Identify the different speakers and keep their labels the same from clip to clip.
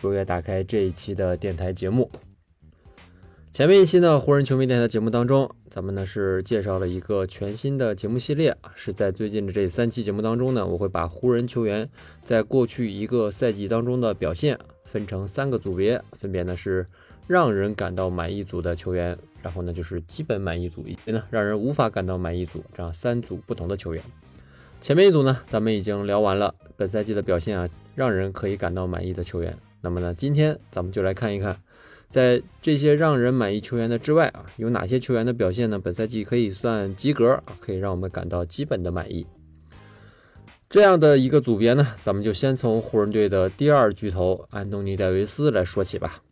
Speaker 1: 如约打开这一期的电台节目。前面一期呢，湖人球迷电台节目当中，咱们呢是介绍了一个全新的节目系列啊，是在最近的这三期节目当中呢，我会把湖人球员在过去一个赛季当中的表现分成三个组别，分别呢是让人感到满意组的球员。然后呢，就是基本满意组，以及呢让人无法感到满意组，这样三组不同的球员。前面一组呢，咱们已经聊完了本赛季的表现啊，让人可以感到满意的球员。那么呢，今天咱们就来看一看，在这些让人满意球员的之外啊，有哪些球员的表现呢？本赛季可以算及格啊，可以让我们感到基本的满意。这样的一个组别呢，咱们就先从湖人队的第二巨头安东尼戴维斯来说起吧。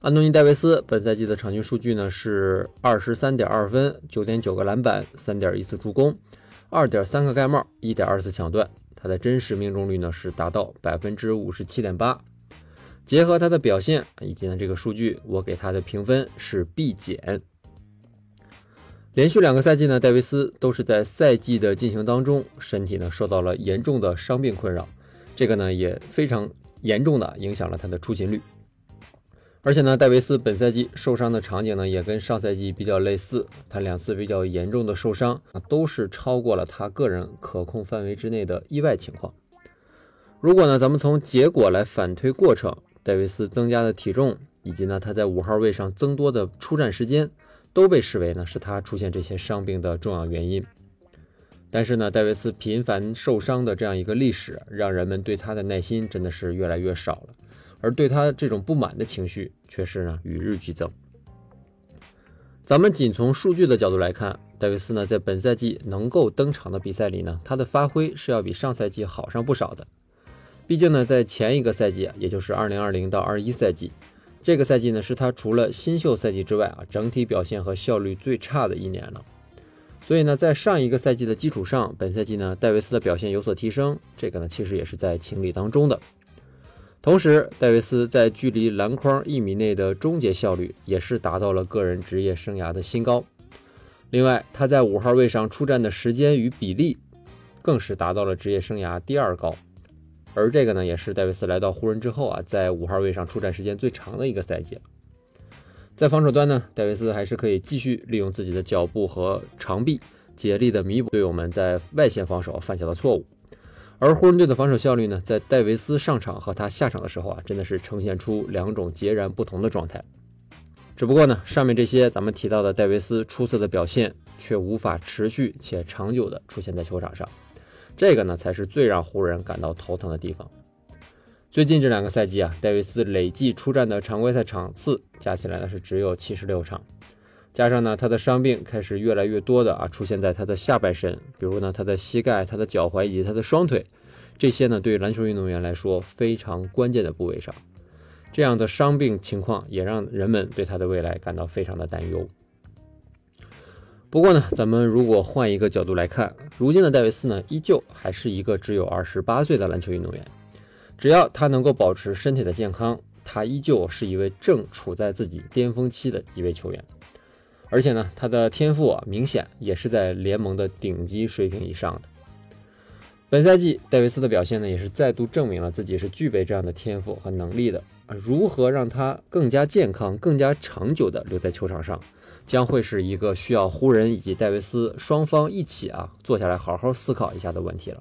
Speaker 1: 安东尼·戴维斯本赛季的场均数据呢是二十三点二分、九点九个篮板、三点一次助攻、二点三个盖帽、一点二次抢断。他的真实命中率呢是达到百分之五十七点八。结合他的表现以及呢这个数据，我给他的评分是 B 减。连续两个赛季呢，戴维斯都是在赛季的进行当中，身体呢受到了严重的伤病困扰，这个呢也非常严重的影响了他的出勤率。而且呢，戴维斯本赛季受伤的场景呢，也跟上赛季比较类似。他两次比较严重的受伤啊，都是超过了他个人可控范围之内的意外情况。如果呢，咱们从结果来反推过程，戴维斯增加的体重，以及呢他在五号位上增多的出战时间，都被视为呢是他出现这些伤病的重要原因。但是呢，戴维斯频繁受伤的这样一个历史，让人们对他的耐心真的是越来越少了。而对他这种不满的情绪却是呢与日俱增。咱们仅从数据的角度来看，戴维斯呢在本赛季能够登场的比赛里呢，他的发挥是要比上赛季好上不少的。毕竟呢，在前一个赛季，也就是二零二零到二一赛季，这个赛季呢是他除了新秀赛季之外啊，整体表现和效率最差的一年了。所以呢，在上一个赛季的基础上，本赛季呢，戴维斯的表现有所提升，这个呢其实也是在情理当中的。同时，戴维斯在距离篮筐一米内的终结效率也是达到了个人职业生涯的新高。另外，他在五号位上出战的时间与比例更是达到了职业生涯第二高。而这个呢，也是戴维斯来到湖人之后啊，在五号位上出战时间最长的一个赛季。在防守端呢，戴维斯还是可以继续利用自己的脚步和长臂，竭力的弥补队友们在外线防守犯下的错误。而湖人队的防守效率呢，在戴维斯上场和他下场的时候啊，真的是呈现出两种截然不同的状态。只不过呢，上面这些咱们提到的戴维斯出色的表现，却无法持续且长久的出现在球场上，这个呢，才是最让湖人感到头疼的地方。最近这两个赛季啊，戴维斯累计出战的常规赛场次加起来呢是只有七十六场。加上呢，他的伤病开始越来越多的啊，出现在他的下半身，比如呢，他的膝盖、他的脚踝以及他的双腿，这些呢，对篮球运动员来说非常关键的部位上，这样的伤病情况也让人们对他的未来感到非常的担忧。不过呢，咱们如果换一个角度来看，如今的戴维斯呢，依旧还是一个只有二十八岁的篮球运动员，只要他能够保持身体的健康，他依旧是一位正处在自己巅峰期的一位球员。而且呢，他的天赋啊，明显也是在联盟的顶级水平以上的。本赛季戴维斯的表现呢，也是再度证明了自己是具备这样的天赋和能力的啊。如何让他更加健康、更加长久的留在球场上，将会是一个需要湖人以及戴维斯双方一起啊坐下来好好思考一下的问题了。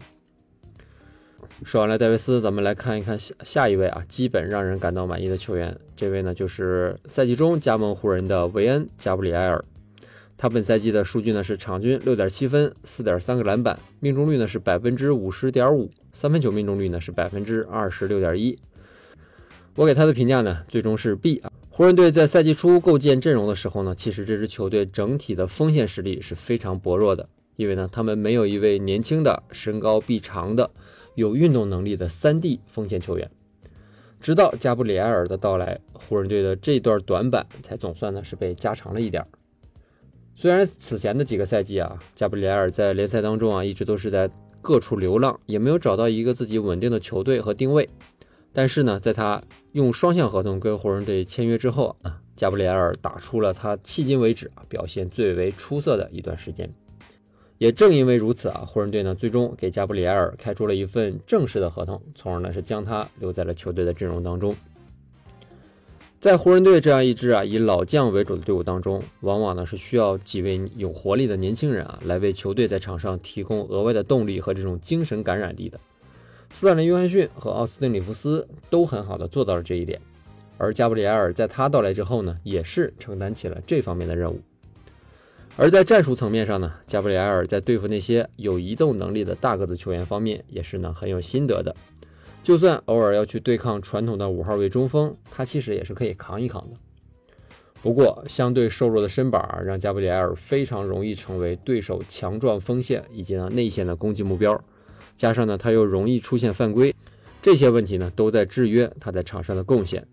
Speaker 1: 说完了戴维斯，咱们来看一看下下一位啊，基本让人感到满意的球员。这位呢，就是赛季中加盟湖人的韦恩·加布里埃尔。他本赛季的数据呢是场均六点七分，四点三个篮板，命中率呢是百分之五十点五，三分球命中率呢是百分之二十六点一。我给他的评价呢，最终是 B 啊。湖人队在赛季初构建阵容的时候呢，其实这支球队整体的锋线实力是非常薄弱的，因为呢，他们没有一位年轻的、身高臂长的。有运动能力的三 D 锋线球员，直到加布里埃尔的到来，湖人队的这段短板才总算呢是被加长了一点儿。虽然此前的几个赛季啊，加布里埃尔在联赛当中啊一直都是在各处流浪，也没有找到一个自己稳定的球队和定位。但是呢，在他用双向合同跟湖人队签约之后啊，加布里埃尔打出了他迄今为止啊表现最为出色的一段时间。也正因为如此啊，湖人队呢最终给加布里埃尔开出了一份正式的合同，从而呢是将他留在了球队的阵容当中。在湖人队这样一支啊以老将为主的队伍当中，往往呢是需要几位有活力的年轻人啊来为球队在场上提供额外的动力和这种精神感染力的。斯坦利·约翰逊和奥斯汀·里弗斯都很好的做到了这一点，而加布里埃尔在他到来之后呢，也是承担起了这方面的任务。而在战术层面上呢，加布里埃尔在对付那些有移动能力的大个子球员方面也是呢很有心得的。就算偶尔要去对抗传统的五号位中锋，他其实也是可以扛一扛的。不过，相对瘦弱的身板让加布里埃尔非常容易成为对手强壮锋线以及呢内线的攻击目标。加上呢，他又容易出现犯规，这些问题呢都在制约他在场上的贡献。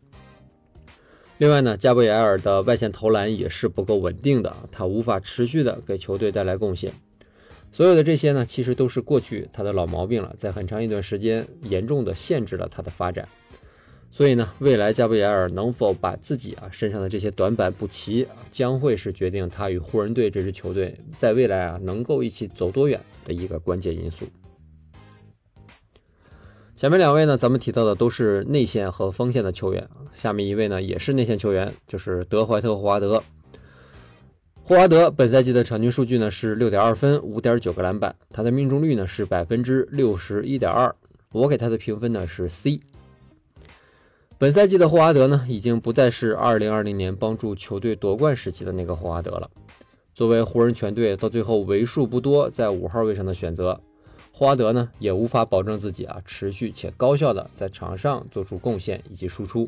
Speaker 1: 另外呢，加布里埃尔的外线投篮也是不够稳定的，他无法持续的给球队带来贡献。所有的这些呢，其实都是过去他的老毛病了，在很长一段时间严重的限制了他的发展。所以呢，未来加布里埃尔能否把自己啊身上的这些短板补齐，将会是决定他与湖人队这支球队在未来啊能够一起走多远的一个关键因素。前面两位呢，咱们提到的都是内线和锋线的球员，下面一位呢也是内线球员，就是德怀特·霍华德。霍华德本赛季的场均数据呢是六点二分，五点九个篮板，他的命中率呢是百分之六十一点二，我给他的评分呢是 C。本赛季的霍华德呢已经不再是二零二零年帮助球队夺冠时期的那个霍华德了。作为湖人全队到最后为数不多在五号位上的选择，霍华德呢也无法保证自己啊持续且高效的在场上做出贡献以及输出。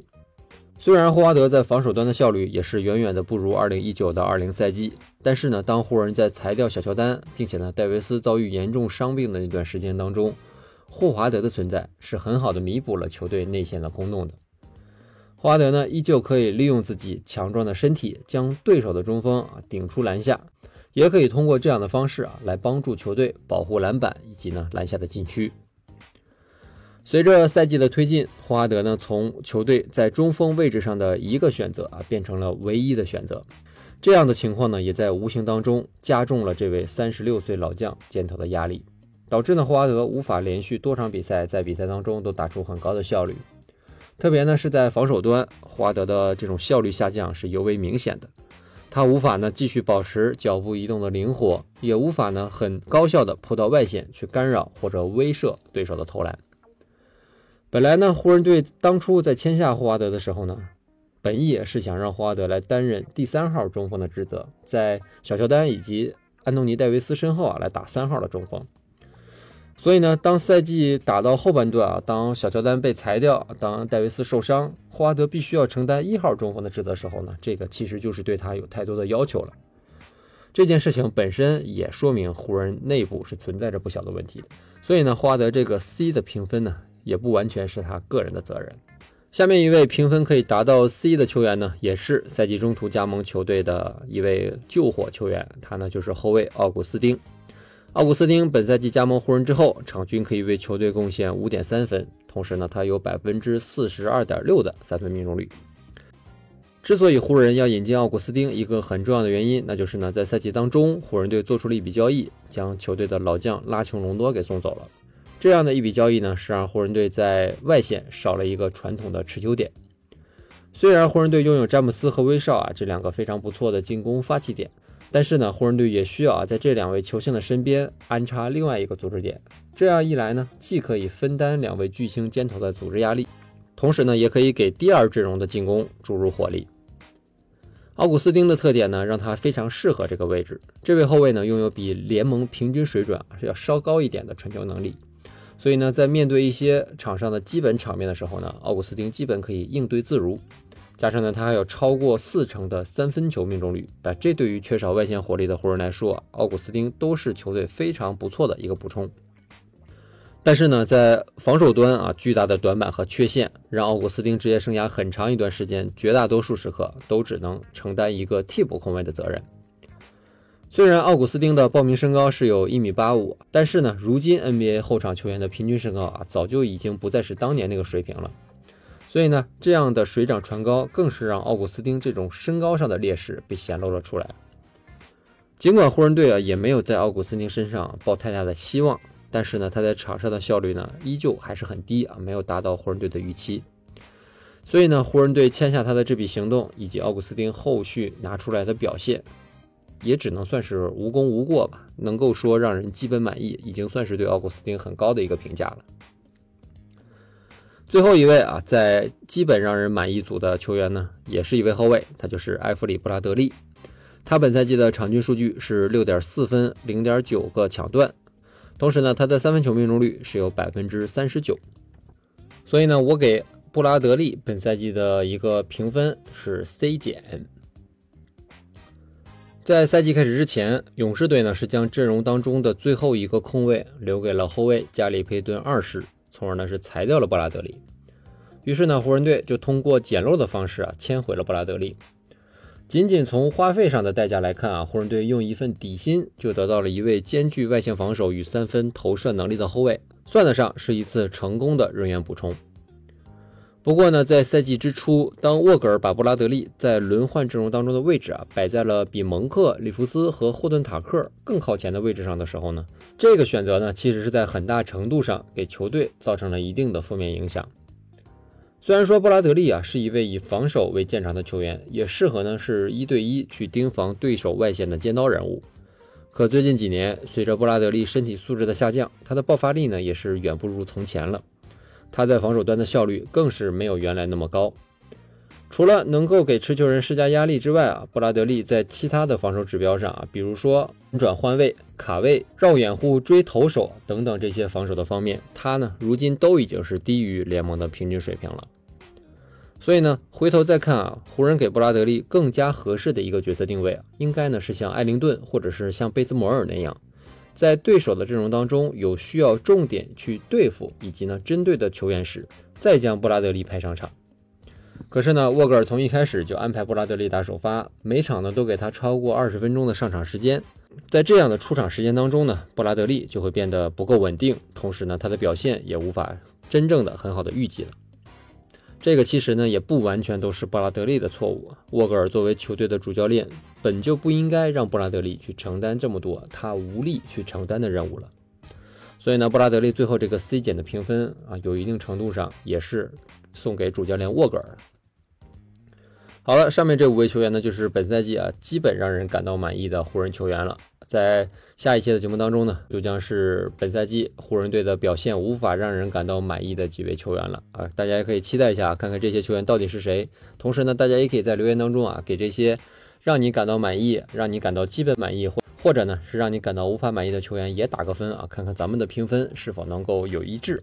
Speaker 1: 虽然霍华德在防守端的效率也是远远的不如2019到20赛季，但是呢，当湖人在裁掉小乔丹，并且呢，戴维斯遭遇严重伤病的那段时间当中，霍华德的存在是很好的弥补了球队内线的空洞的。霍华德呢，依旧可以利用自己强壮的身体将对手的中锋啊顶出篮下，也可以通过这样的方式啊来帮助球队保护篮板以及呢篮下的禁区。随着赛季的推进，霍华德呢从球队在中锋位置上的一个选择啊，变成了唯一的选择。这样的情况呢，也在无形当中加重了这位三十六岁老将肩头的压力，导致呢霍华德无法连续多场比赛在比赛当中都打出很高的效率。特别呢是在防守端，霍华德的这种效率下降是尤为明显的。他无法呢继续保持脚步移动的灵活，也无法呢很高效的扑到外线去干扰或者威慑对手的投篮。本来呢，湖人队当初在签下霍华德的时候呢，本意也是想让霍华德来担任第三号中锋的职责，在小乔丹以及安东尼戴维斯身后啊来打三号的中锋。所以呢，当赛季打到后半段啊，当小乔丹被裁掉，当戴维斯受伤，霍华德必须要承担一号中锋的职责时候呢，这个其实就是对他有太多的要求了。这件事情本身也说明湖人内部是存在着不小的问题的。所以呢，霍华德这个 C 的评分呢。也不完全是他个人的责任。下面一位评分可以达到 C 的球员呢，也是赛季中途加盟球队的一位救火球员，他呢就是后卫奥古斯丁。奥古斯丁本赛季加盟湖人之后，场均可以为球队贡献五点三分，同时呢他有百分之四十二点六的三分命中率。之所以湖人要引进奥古斯丁，一个很重要的原因，那就是呢在赛季当中，湖人队做出了一笔交易，将球队的老将拉琼隆多给送走了。这样的一笔交易呢，是让湖人队在外线少了一个传统的持球点。虽然湖人队拥有詹姆斯和威少啊这两个非常不错的进攻发起点，但是呢，湖人队也需要啊在这两位球星的身边安插另外一个组织点。这样一来呢，既可以分担两位巨星肩头的组织压力，同时呢，也可以给第二阵容的进攻注入火力。奥古斯丁的特点呢，让他非常适合这个位置。这位后卫呢，拥有比联盟平均水准啊是要稍高一点的传球能力。所以呢，在面对一些场上的基本场面的时候呢，奥古斯丁基本可以应对自如。加上呢，他还有超过四成的三分球命中率啊，这对于缺少外线火力的湖人来说，奥古斯丁都是球队非常不错的一个补充。但是呢，在防守端啊，巨大的短板和缺陷，让奥古斯丁职业生涯很长一段时间，绝大多数时刻都只能承担一个替补控卫的责任。虽然奥古斯丁的报名身高是有一米八五，但是呢，如今 NBA 后场球员的平均身高啊，早就已经不再是当年那个水平了。所以呢，这样的水涨船高，更是让奥古斯丁这种身高上的劣势被显露了出来。尽管湖人队啊也没有在奥古斯丁身上抱太大的希望，但是呢，他在场上的效率呢依旧还是很低啊，没有达到湖人队的预期。所以呢，湖人队签下他的这笔行动，以及奥古斯丁后续拿出来的表现。也只能算是无功无过吧，能够说让人基本满意，已经算是对奥古斯丁很高的一个评价了。最后一位啊，在基本让人满意组的球员呢，也是一位后卫，他就是埃弗里布拉德利。他本赛季的场均数据是六点四分，零点九个抢断，同时呢，他的三分球命中率是有百分之三十九。所以呢，我给布拉德利本赛季的一个评分是 C 减。在赛季开始之前，勇士队呢是将阵容当中的最后一个空位留给了后卫加里佩顿二世，从而呢是裁掉了布拉德利。于是呢，湖人队就通过捡漏的方式啊签回了布拉德利。仅仅从花费上的代价来看啊，湖人队用一份底薪就得到了一位兼具外线防守与三分投射能力的后卫，算得上是一次成功的人员补充。不过呢，在赛季之初，当沃格尔把布拉德利在轮换阵容当中的位置啊摆在了比蒙克、里弗斯和霍顿塔克更靠前的位置上的时候呢，这个选择呢，其实是在很大程度上给球队造成了一定的负面影响。虽然说布拉德利啊是一位以防守为见长的球员，也适合呢是一对一去盯防对手外线的尖刀人物，可最近几年随着布拉德利身体素质的下降，他的爆发力呢也是远不如从前了。他在防守端的效率更是没有原来那么高。除了能够给持球人施加压力之外啊，布拉德利在其他的防守指标上啊，比如说转换位、卡位、绕掩护、追投手等等这些防守的方面，他呢如今都已经是低于联盟的平均水平了。所以呢，回头再看啊，湖人给布拉德利更加合适的一个角色定位，应该呢是像艾灵顿或者是像贝兹摩尔那样。在对手的阵容当中有需要重点去对付以及呢针对的球员时，再将布拉德利派上场。可是呢，沃格尔从一开始就安排布拉德利打首发，每场呢都给他超过二十分钟的上场时间。在这样的出场时间当中呢，布拉德利就会变得不够稳定，同时呢他的表现也无法真正的很好的预计了。这个其实呢也不完全都是布拉德利的错误。沃格尔作为球队的主教练，本就不应该让布拉德利去承担这么多他无力去承担的任务了。所以呢，布拉德利最后这个 C 减的评分啊，有一定程度上也是送给主教练沃格尔。好了，上面这五位球员呢，就是本赛季啊基本让人感到满意的湖人球员了。在下一期的节目当中呢，就将是本赛季湖人队的表现无法让人感到满意的几位球员了啊！大家也可以期待一下，看看这些球员到底是谁。同时呢，大家也可以在留言当中啊，给这些让你感到满意、让你感到基本满意，或或者呢是让你感到无法满意的球员也打个分啊，看看咱们的评分是否能够有一致。